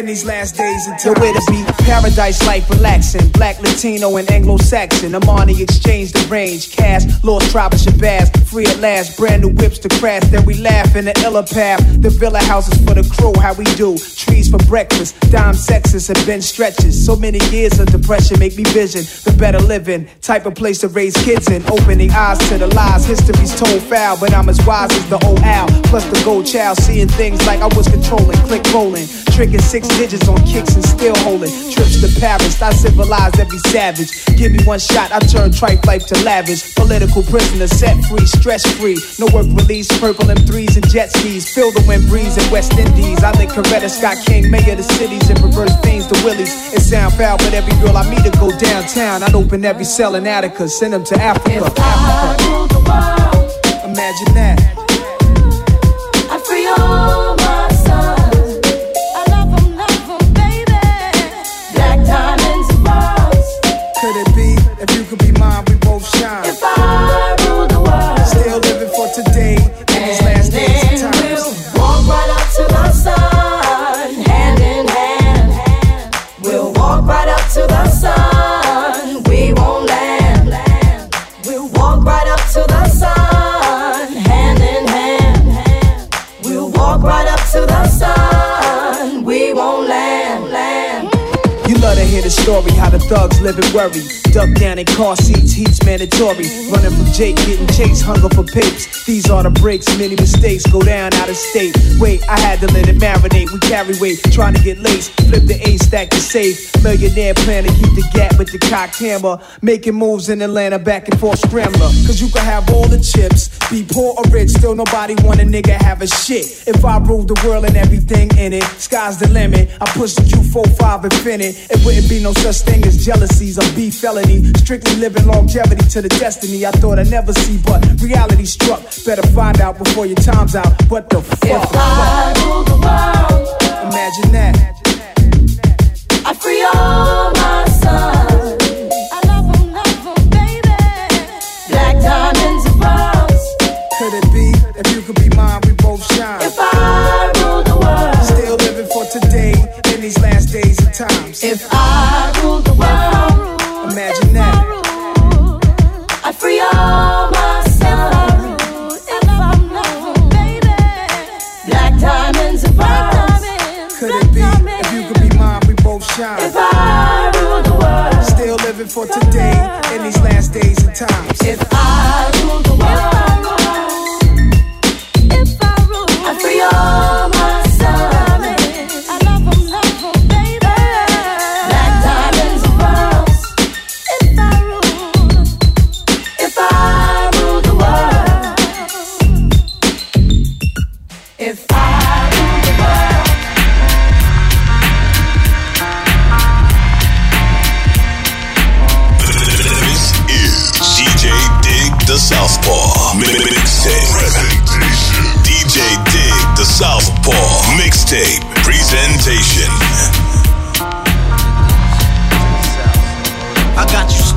In these last days until where to be. Paradise life relaxing. Black, Latino, and Anglo Saxon. Armani exchange the range. Cash, lost tribe of Shabazz. Free at last. Brand new whips to crash. Then we laugh in the illa path. The villa houses for the crew. How we do. Trees for breakfast. Dime sexes have been stretches. So many years of depression make me vision the better living. Type of place to raise kids in. Opening eyes to the lies. History's told foul, but I'm as wise as the old owl. Plus the gold child. Seeing things like I was controlling. Click rolling. Tricking six digits on kicks and still holding. Trips to Paris. I civilize every savage. Give me one shot. I turn tripe life to lavish. Political prisoner set free. Stress free. No work release. Purple M3s and jet skis. Feel the wind breeze in West Indies. I think Coretta Scott King, mayor of the cities, and reverse things to Willies. It sound foul, but every girl I meet to go downtown. I'd open every cell in Attica, send them to Africa. I rule the world. Imagine that. I free all story, how the thugs live in worry. Duck down in car seats, heat's mandatory. Running from Jake, getting chased, hunger for papes. These are the breaks, many mistakes go down out of state. Wait, I had to let it marinate. We carry weight, trying to get laced. Flip the A stack to safe. Millionaire plan to keep the gap with the cocked hammer. Making moves in Atlanta, back and forth scrambler. Cause you can have all the chips, be poor or rich, still nobody want a nigga have a shit. If I ruled the world and everything in it, sky's the limit. I push the Q45 infinite. It wouldn't be no such thing as jealousies or beef felony. Strictly living longevity to the destiny I thought I'd never see, but reality struck. Better find out before your time's out. What the fuck? If I rule the world, Imagine that. I free all my sons. If I rule the world, Imagine that. I free all my sons. If I'm baby. Black diamonds and pearls. Could it be? If you could be mine, we both shine. If I rule the world, Still living for today in these last days and times. if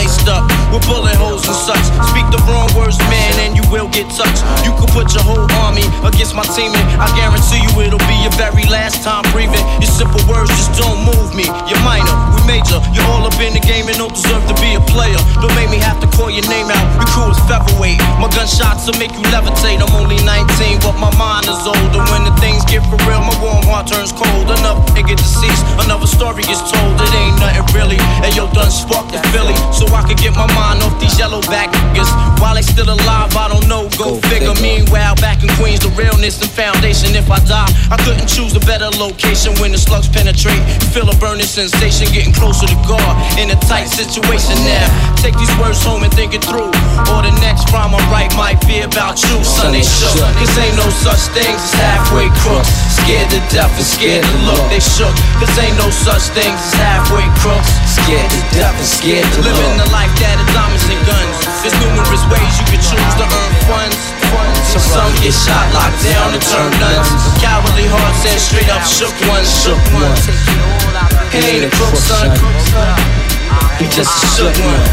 laced up with bullet holes and such. Speak the wrong words, man, and you will get touched. You could put your whole army against my team, and I guarantee you it'll be your very last time breathing. Your simple words just don't move me. You're minor, we major. You're all up in the game and don't deserve to be a player. Don't make me have to call your name out. Your crew is featherweight. My gunshots will make you levitate. I'm only 19, but my mind is older. When the things get for real, my warm heart turns cold. Another nigga deceased, another story gets told. It ain't nothing really. And yo, done sparked the Philly, so I could get my mind off these yellow back niggas. While they still alive, I don't know. Go, figure. Meanwhile, back in Queens, the realness and foundation. If I die, I couldn't choose a better location when the slugs penetrate. Feel a burning sensation, getting closer to God in a tight situation now. Take these words home and think it through. Or the next rhyme I write might be about you, son. They shook. Cause ain't no such things as halfway crooks. Scared to death and scared to look. They shook. Cause ain't no such things as halfway crooks. Scared to death and scared to look. Living the life that is diamonds and guns. There's numerous ways you can choose to earn funds. So some get shot, locked down, and turn nuns. Cowardly hearts and straight up shook ones. Shook ones. He ain't a crook, son. He just a shook one.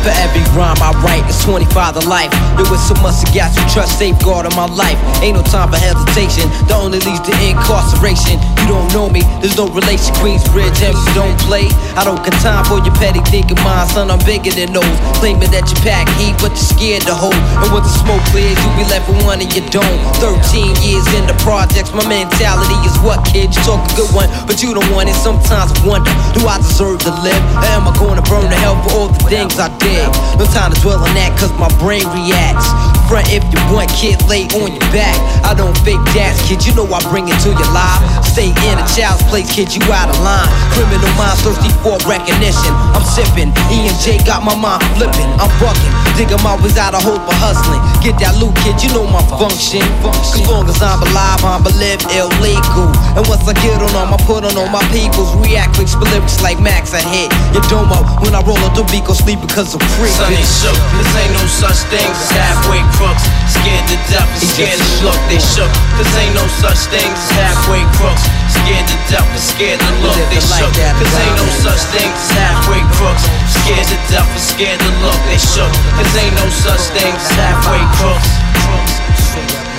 For every rhyme I write, it's 25 to life. There was so much I got to trust, safeguard in my life. Ain't no time for hesitation, the only leads to incarceration. You don't know me, there's no relation. Queensbridge, and you don't play. I don't got time for your petty thinking, mind, son. I'm bigger than those. Claiming that you pack heat, but you're scared to hold. And when the smoke clears, you be left with one and you don't. 13 years in the projects, my mentality is what, kid? You talk a good one, but you don't want it. Sometimes I wonder, do I deserve to live? Or am I gonna burn to hell for all the things I did? No time to dwell on that, cause my brain reacts. Front if you want, kid, lay on your back. I don't fake gas, kid, you know I bring it to your life. Stay in a child's place, kid, you out of line. Criminal minds thirsty for recognition. I'm sipping, E and J got my mind flipping. I'm bucking, dig 'em always out of hope for hustling. Get that loot, kid, you know my function. As long as I'm alive, I'm live illegal. And once I get on them, I put on all my peoples. React quick, spit lyrics like Max, I hit your dome up. When I roll up the beat, go sleep because I'm free. They shook. This ain't no such thing as halfway crooks. Scared to death and scared to look. They shook. This ain't no such thing as halfway crooks. Scared to death and scared to look. They shook. Cause ain't no such thing as halfway crooks. Scared to death and scared to look. They shook. Cause ain't no such thing as halfway crooks.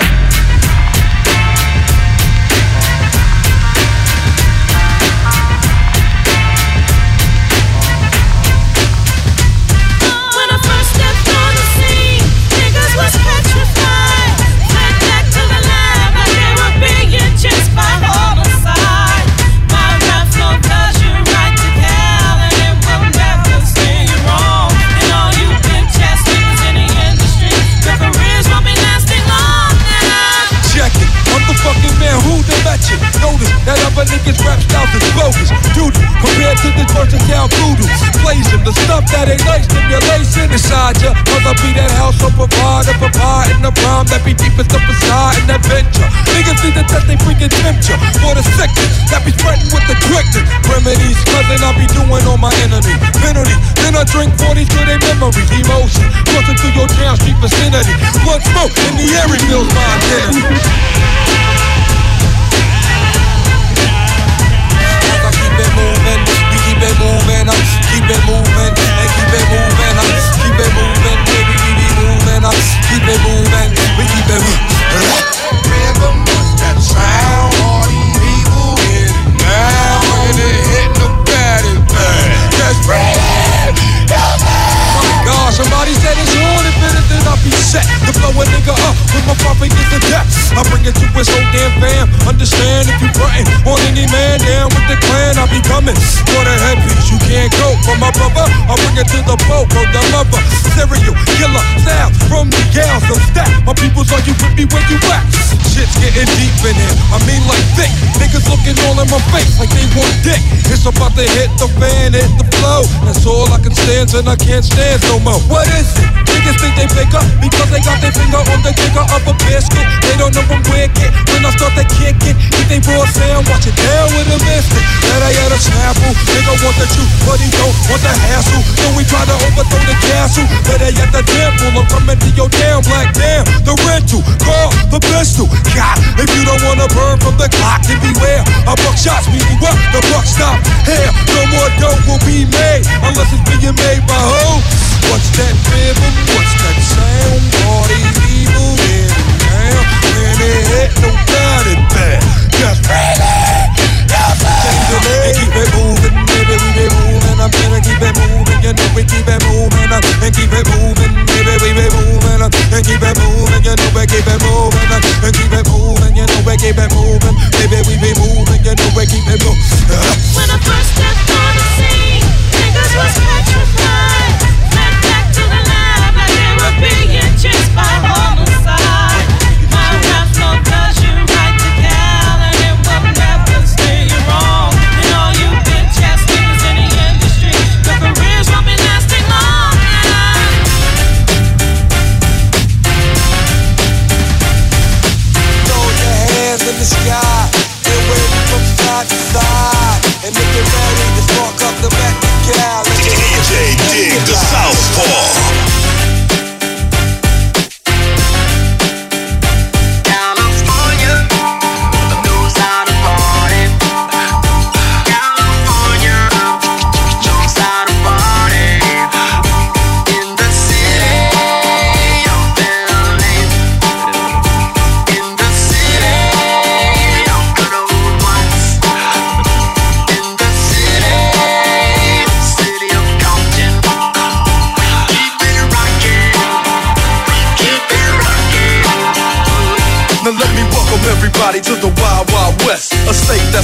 Niggas rap styles is bogus. Dude, compared to the this versatile voodoo. Blazing the stuff that ain't nice stimulation inside ya. Cause I be that house of provider, provide in the rhyme that be deepest up inside an adventure. Niggas need to test they freaking temperature for the second that be spreading with the quickness. Remedies, cousin, I be doing on my enemy. Penalty, then I drink 40s to their memories. Emotion, crossing through your town street vicinity. Blood smoke in the air reveals my identity. It moving, I keep it moving, and keep it moving, I uh, keep it moving, baby, we be moving, I keep it moving, we keep it moving. Rhythm, that sound? All these people get it it hit it, God, somebody said it's on if anything I coming for the headpiece. You can't go for my brother. I bring it to the boat, for the lover. Serial killer sound from the gals of stack. My people's are you with me where you at? Shit's getting deep in here. I mean like thick. Niggas looking all in my face like they want dick. It's about to hit the fan, hit the flow. That's all I can stand and I can't stand no more. What is it? Niggas think they bigger because they got their finger on the trigger of a biscuit. They don't know I'm wicked. When I start to kick it, eat they raw sound, watch it down with a biscuit. That I had a snap Want the hassle? Then we try to overthrow the castle. Better yet, the temple. I'm coming to your damn black damn. The rental, call the pistol. God, if you don't wanna burn from the clock, then beware. A buck shots me what? The buck stop here. No more dope will be made unless it's being made by who? What's that rhythm? What's that sound? All these evil in now. When it hit, no doubt it bad. Just really. And keep it moving, baby, we be moving. I'm keep it moving, you know we keep it moving. uh, And keep it moving, baby, we be moving. uh, And keep it moving, you know we keep it moving. uh, And keep it moving, you know we keep it moving. Baby, we be moving, you know we keep it moving. When I first stepped on the scene, niggas was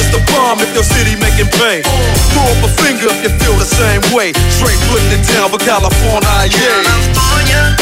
is the bomb if your city making pain. Throw up a finger if you feel the same way. Straight putting it down for California, yeah. California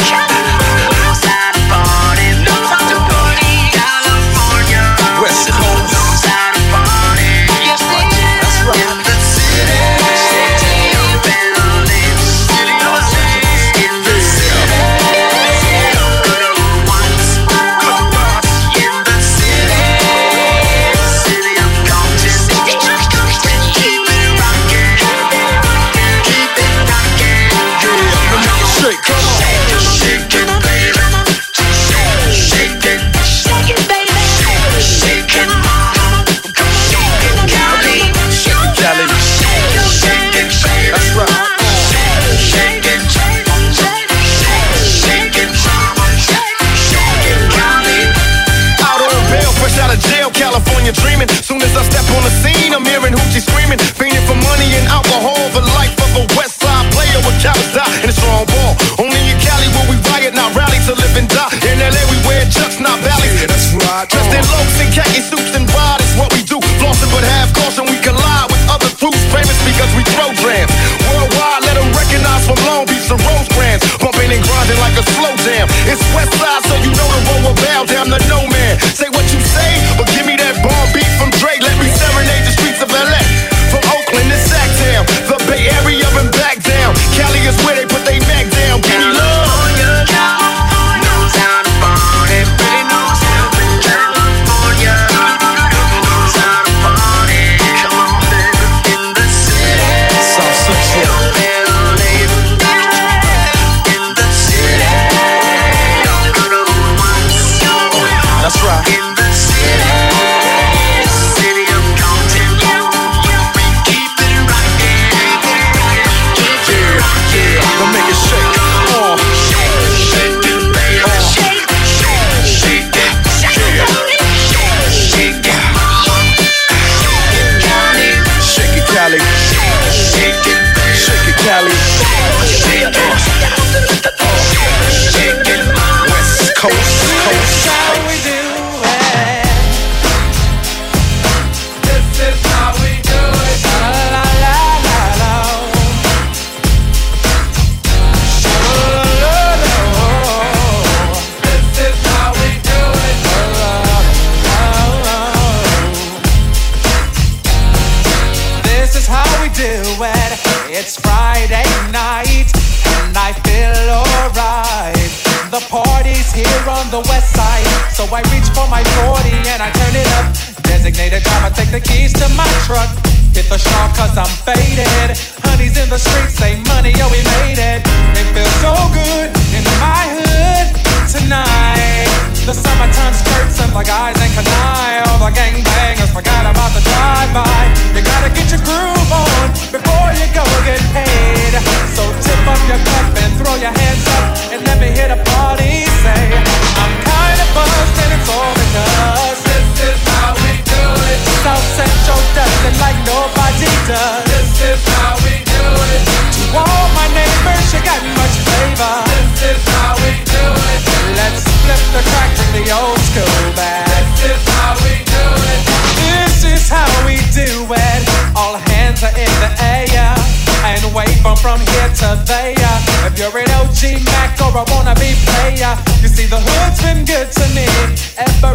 dreaming. Soon as I step on the scene, I'm hearing hoochie screaming. Fiending for money and alcohol, the life of a West Side player with cowards die and a strong ball. Only in Cali will we riot, not rally to live and die. In LA, we wear chucks, not Ballys. Yeah, that's right. Dressed in loafs and khaki suits and wide is what we do. Flossing but have caution, we collide with other crews. Famous because we throw grams. Worldwide, let them recognize from Long Beach to Rosecrans. Bumping and grinding like a slow jam. It's West Side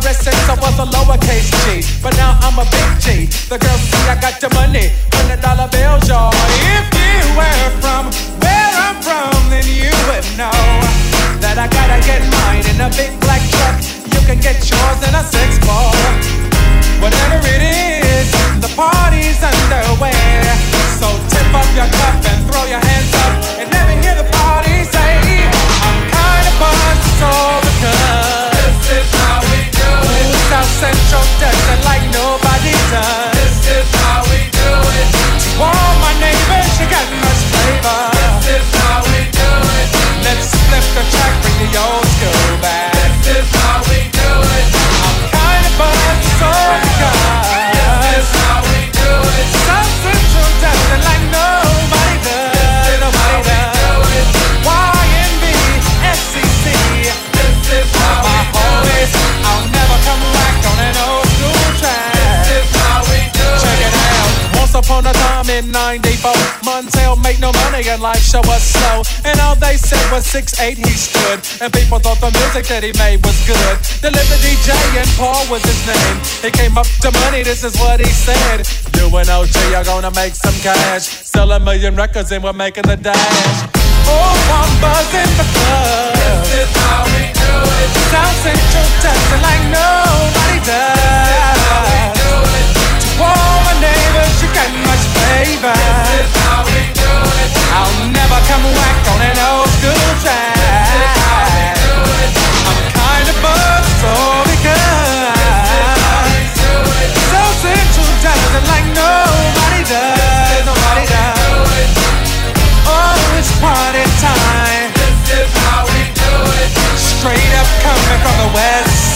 ever I was a lowercase g. But now I'm a big G. The girls see I got the money, hundred dollar bills, y'all. If you were from where I'm from, then you would know that I gotta get mine in a big black truck. You can get yours in a six ball. Whatever it is. make no money and life show was slow. And all they said was six eight he stood. And people thought the music that he made was good. The Liberty J and Paul was his name. He came up to money, this is what he said. You and OG are gonna make some cash. Sell a million records and we're making the dash. Oh, bombers in the club. This is how we do it. South Central dancing like nobody does. Whoa, my neighbor, she got much flavor. This is how we do it. I'll never come back on an old school track. This is how we do it. I'm kind of buzzed, all because. This is how we do it. So central doesn't like nobody does. This is nobody how does. We do it. Oh, it's party time. This is how we do it. Straight up coming from the west